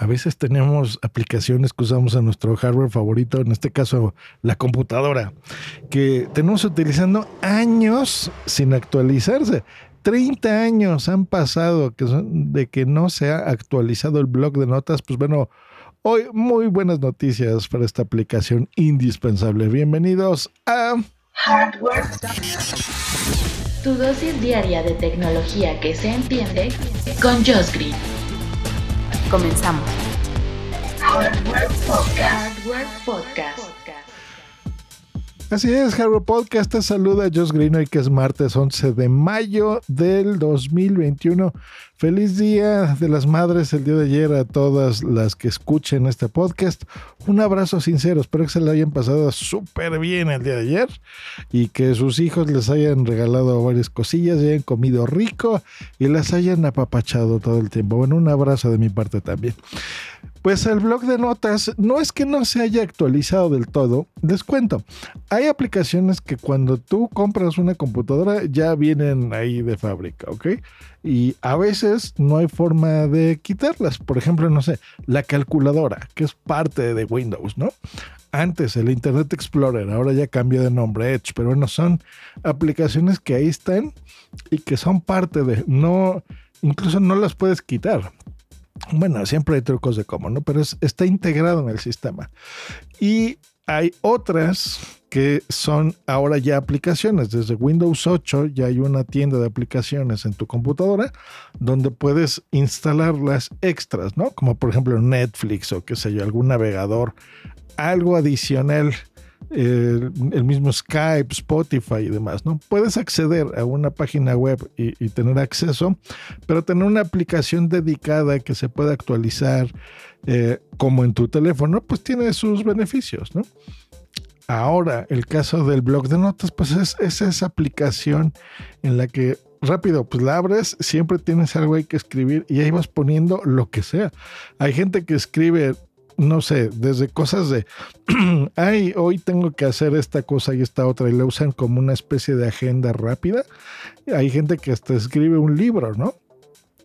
a veces tenemos aplicaciones que usamos en nuestro hardware favorito, en este caso la computadora, que tenemos utilizando años sin actualizarse. 30 años han pasado que de que no se ha actualizado el blog de notas. Pues bueno, hoy muy buenas noticias para esta aplicación indispensable. Bienvenidos a Hardware. Tu dosis diaria de tecnología que se entiende con Josh Green. Comenzamos. Hardware Podcast. Así es, Hardware Podcast te saluda Josh Green hoy que es martes 11 de mayo del 2021. Feliz Día de las Madres el día de ayer a todas las que escuchen este podcast. Un abrazo sincero, espero que se le hayan pasado súper bien el día de ayer y que sus hijos les hayan regalado varias cosillas, hayan comido rico y las hayan apapachado todo el tiempo. Bueno, un abrazo de mi parte también. Pues el blog de notas no es que no se haya actualizado del todo, les cuento. Hay aplicaciones que cuando tú compras una computadora ya vienen ahí de fábrica, ¿ok? Y a veces no hay forma de quitarlas. Por ejemplo, no sé, la calculadora, que es parte de Windows, ¿no? Antes el Internet Explorer, ahora ya cambió de nombre Edge, pero bueno, son aplicaciones que ahí están y que son parte de, no, incluso no las puedes quitar bueno, siempre hay trucos de cómo, ¿no? Pero está integrado en el sistema. Y hay otras que son ahora ya aplicaciones. Desde Windows 8 ya hay una tienda de aplicaciones en tu computadora donde puedes instalar las extras, ¿no? Como por ejemplo Netflix o qué sé yo, algún navegador, algo adicional el, mismo Skype, Spotify y demás, ¿no? Puedes acceder a una página web y, tener acceso, pero tener una aplicación dedicada que se pueda actualizar eh, como en tu teléfono, pues tiene sus beneficios, ¿no? Ahora, el caso del blog de notas, pues es, es esa aplicación en la que rápido, pues la abres, siempre tienes algo ahí que escribir y ahí vas poniendo lo que sea. Hay gente que escribe no sé, desde cosas de, ay, hoy tengo que hacer esta cosa y esta otra, y la usan como una especie de agenda rápida. Hay gente que hasta escribe un libro, ¿no?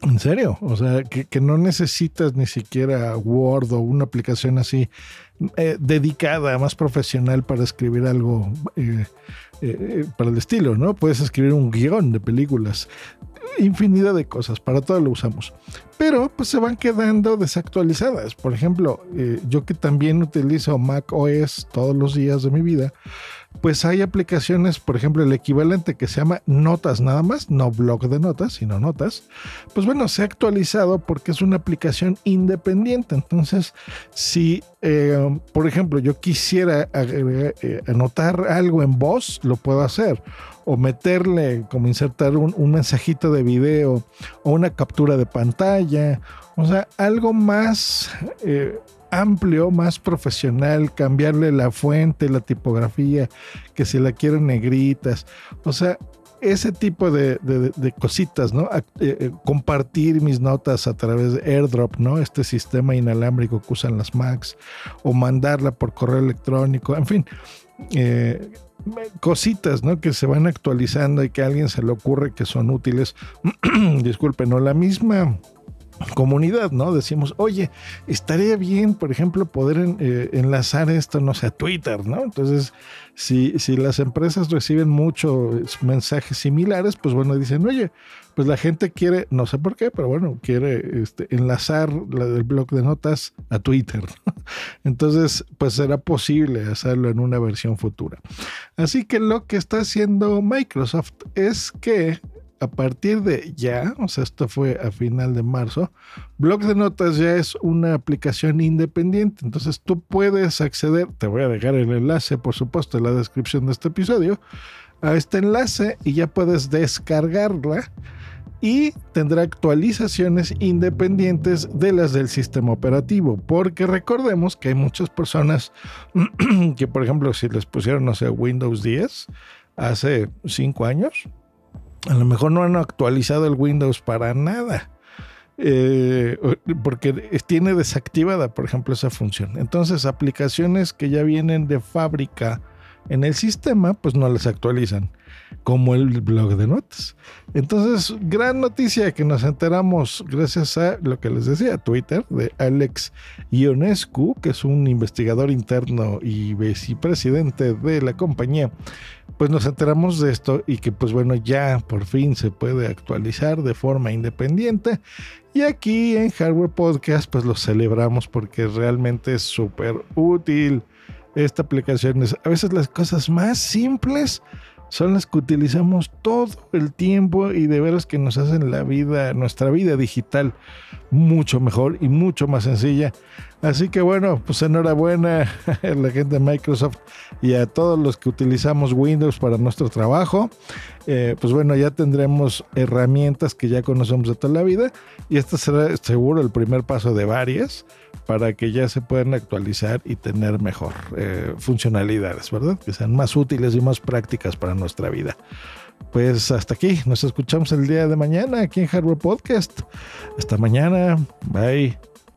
En serio, o sea, que, no necesitas ni siquiera Word o una aplicación así eh, dedicada, más profesional para escribir algo eh, eh, para el estilo, ¿no? Puedes escribir un guion de películas infinidad de cosas, para todo lo usamos. Pero pues se van quedando desactualizadas. Por ejemplo, eh, yo que también utilizo Mac OS todos los días de mi vida, pues hay aplicaciones, por ejemplo, el equivalente que se llama Notas nada más, no blog de notas, sino Notas. Pues bueno, se ha actualizado porque es una aplicación independiente. Entonces, si, eh, por ejemplo, yo quisiera eh, anotar algo en voz, lo puedo hacer o meterle, como insertar un, mensajito de video o una captura de pantalla, o sea, algo más eh, amplio, más profesional, cambiarle la fuente, la tipografía, que si la quieren negritas, o sea, ese tipo de, cositas, ¿no? Eh, eh, compartir mis notas a través de AirDrop, ¿no? Este sistema inalámbrico que usan las Macs, o mandarla por correo electrónico, en fin, cositas, ¿no? Que se van actualizando y que a alguien se le ocurre que son útiles. Disculpen, ¿no? La misma comunidad, ¿no? Decimos, oye, estaría bien, por ejemplo, poder eh, enlazar esto, no sé, a Twitter, ¿no? Entonces, si, las empresas reciben muchos mensajes similares, pues bueno, dicen, oye, pues la gente quiere, no sé por qué, pero bueno, quiere este, enlazar la del blog de notas a Twitter. Entonces, pues será posible hacerlo en una versión futura. Así que lo que está haciendo Microsoft es que a partir de ya, o sea, esto fue a final de marzo, Blog de Notas ya es una aplicación independiente. Entonces tú puedes acceder, te voy a dejar el enlace, por supuesto, en la descripción de este episodio, a este enlace y ya puedes descargarla y tendrá actualizaciones independientes de las del sistema operativo, porque recordemos que hay muchas personas que, por ejemplo, si les pusieron, no sé, Windows 10 hace 5 años, a lo mejor no han actualizado el Windows para nada. Eh, porque tiene desactivada, por ejemplo, esa función. Entonces, aplicaciones que ya vienen de fábrica en el sistema, pues no las actualizan. como el blog de notas. Entonces, gran noticia que nos enteramos gracias a lo que les decía, Twitter, de Alex Ionescu, que es un investigador interno y vicepresidente de la compañía. Pues nos enteramos de esto y que pues bueno, ya por fin se puede actualizar de forma independiente. Y aquí en Hardware Podcast pues lo celebramos porque realmente es súper útil. Esta aplicación es a veces las cosas más simples son las que utilizamos todo el tiempo y de veras que nos hacen la vida, nuestra vida digital mucho mejor y mucho más sencilla. Así que bueno, pues enhorabuena a la gente de Microsoft y a todos los que utilizamos Windows para nuestro trabajo. Eh, pues bueno, ya tendremos herramientas que ya conocemos de toda la vida y este será seguro el primer paso de varias para que ya se puedan actualizar y tener mejor eh, funcionalidades, ¿verdad? Que sean más útiles y más prácticas para nuestra vida. Pues hasta aquí, nos escuchamos el día de mañana aquí en Hardware Podcast. Hasta mañana, bye.